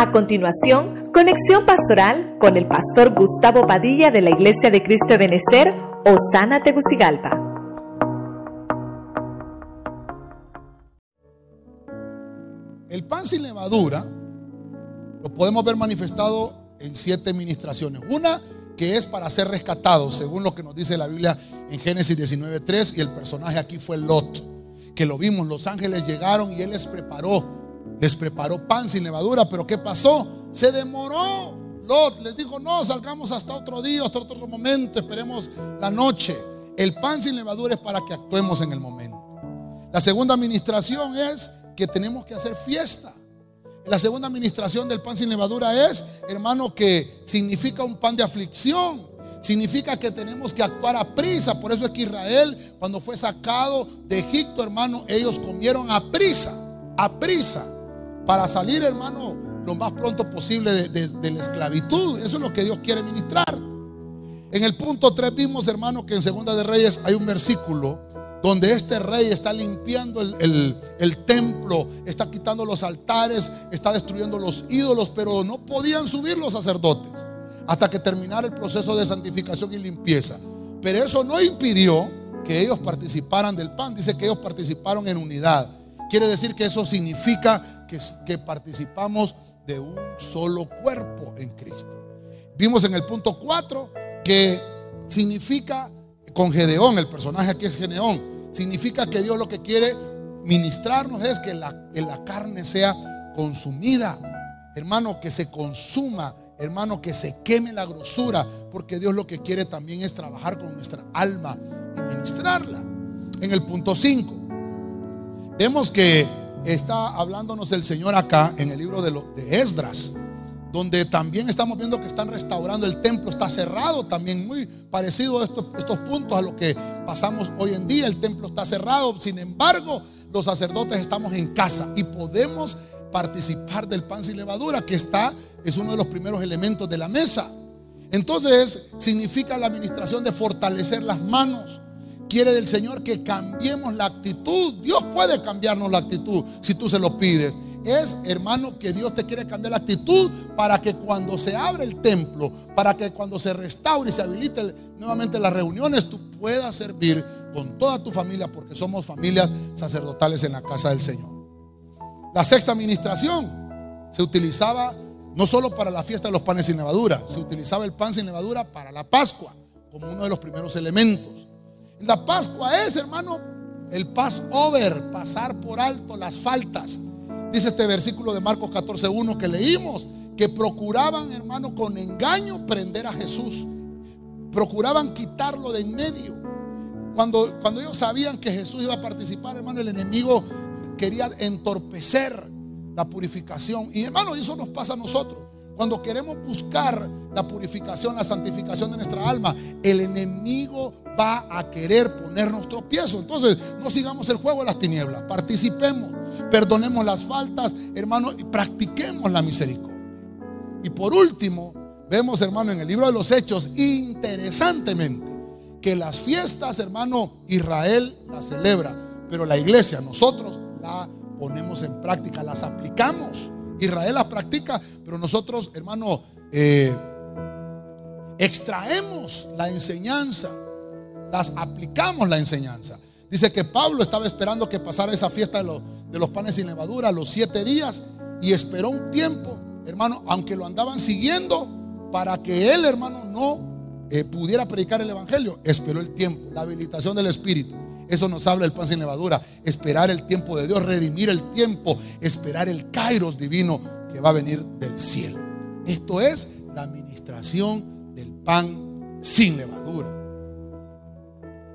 A continuación, conexión pastoral con el pastor Gustavo Padilla de la Iglesia de Cristo de Benecer, Osana Tegucigalpa. El pan sin levadura lo podemos ver manifestado en siete ministraciones. Una que es para ser rescatado, según lo que nos dice la Biblia en Génesis 19.3, y el personaje aquí fue Lot, que lo vimos, los ángeles llegaron y él les preparó, les preparó pan sin levadura, pero ¿qué pasó? Se demoró. Lot les dijo, no, salgamos hasta otro día, hasta otro momento, esperemos la noche. El pan sin levadura es para que actuemos en el momento. La segunda administración es que tenemos que hacer fiesta. La segunda administración del pan sin levadura es, hermano, que significa un pan de aflicción. Significa que tenemos que actuar a prisa. Por eso es que Israel, cuando fue sacado de Egipto, hermano, ellos comieron a prisa, a prisa, para salir, hermano, lo más pronto posible de, la esclavitud. Eso es lo que Dios quiere ministrar. En el punto 3 vimos, hermano, que en Segunda de Reyes hay un versículo donde este rey está limpiando el, templo, está quitando los altares, está destruyendo los ídolos, pero no podían subir los sacerdotes hasta que terminara el proceso de santificación y limpieza. Pero eso no impidió que ellos participaran del pan, dice que ellos participaron en unidad. Quiere decir que eso significa que, que participamos de un solo cuerpo en Cristo. Vimos en el punto 4 que significa con Gedeón, el personaje aquí es Gedeón, significa que Dios lo que quiere ministrarnos es que la, la carne sea consumida. Hermano, que se consuma, hermano, que se queme la grosura, porque Dios lo que quiere también es trabajar con nuestra alma y ministrarla. En el punto 5, vemos que está hablándonos el Señor acá en el libro de, de Esdras donde también estamos viendo que están restaurando el templo, está cerrado también, muy parecido a estos, estos, puntos a lo que pasamos hoy en día, el templo está cerrado, sin embargo, los sacerdotes estamos en casa y podemos participar del pan sin levadura, que está, es uno de los primeros elementos de la mesa. Entonces, significa la administración de fortalecer las manos. Quiere del Señor que cambiemos la actitud. Dios puede cambiarnos la actitud si tú se lo pides es, hermano, que Dios te quiere cambiar la actitud para que cuando se abre el templo, para que cuando se restaure y se habilite nuevamente las reuniones, tú puedas servir con toda tu familia, porque somos familias sacerdotales en la casa del Señor. La sexta administración se utilizaba no solo para la fiesta de los panes sin levadura, se utilizaba el pan sin levadura para la Pascua, como uno de los primeros elementos. La Pascua es, hermano, el Passover, pasar por alto las faltas Dice este versículo de Marcos 14.1 que leímos, que procuraban, hermano, con engaño prender a Jesús. Procuraban quitarlo de en medio. Cuando, cuando ellos sabían que Jesús iba a participar, hermano, el enemigo quería entorpecer la purificación. Y hermano, eso nos pasa a nosotros. Cuando queremos buscar la purificación, la santificación de nuestra alma, el enemigo va a querer ponernos tropiezos. Entonces, no sigamos el juego de las tinieblas, participemos, perdonemos las faltas, hermano, y practiquemos la misericordia. Y por último, vemos, hermano, en el libro de los Hechos, interesantemente, que las fiestas, hermano, Israel las celebra, pero la iglesia, nosotros la ponemos en práctica, las aplicamos. Israel las practica, pero nosotros, hermano, eh, extraemos la enseñanza, las aplicamos la enseñanza. Dice que Pablo estaba esperando que pasara esa fiesta de los, panes sin levadura, los siete días, y esperó un tiempo, hermano, aunque lo andaban siguiendo, para que él, hermano, no eh, pudiera predicar el Evangelio. Esperó el tiempo, la habilitación del Espíritu. Eso nos habla el pan sin levadura. Esperar el tiempo de Dios, redimir el tiempo, esperar el kairos divino que va a venir del cielo. Esto es la administración del pan sin levadura.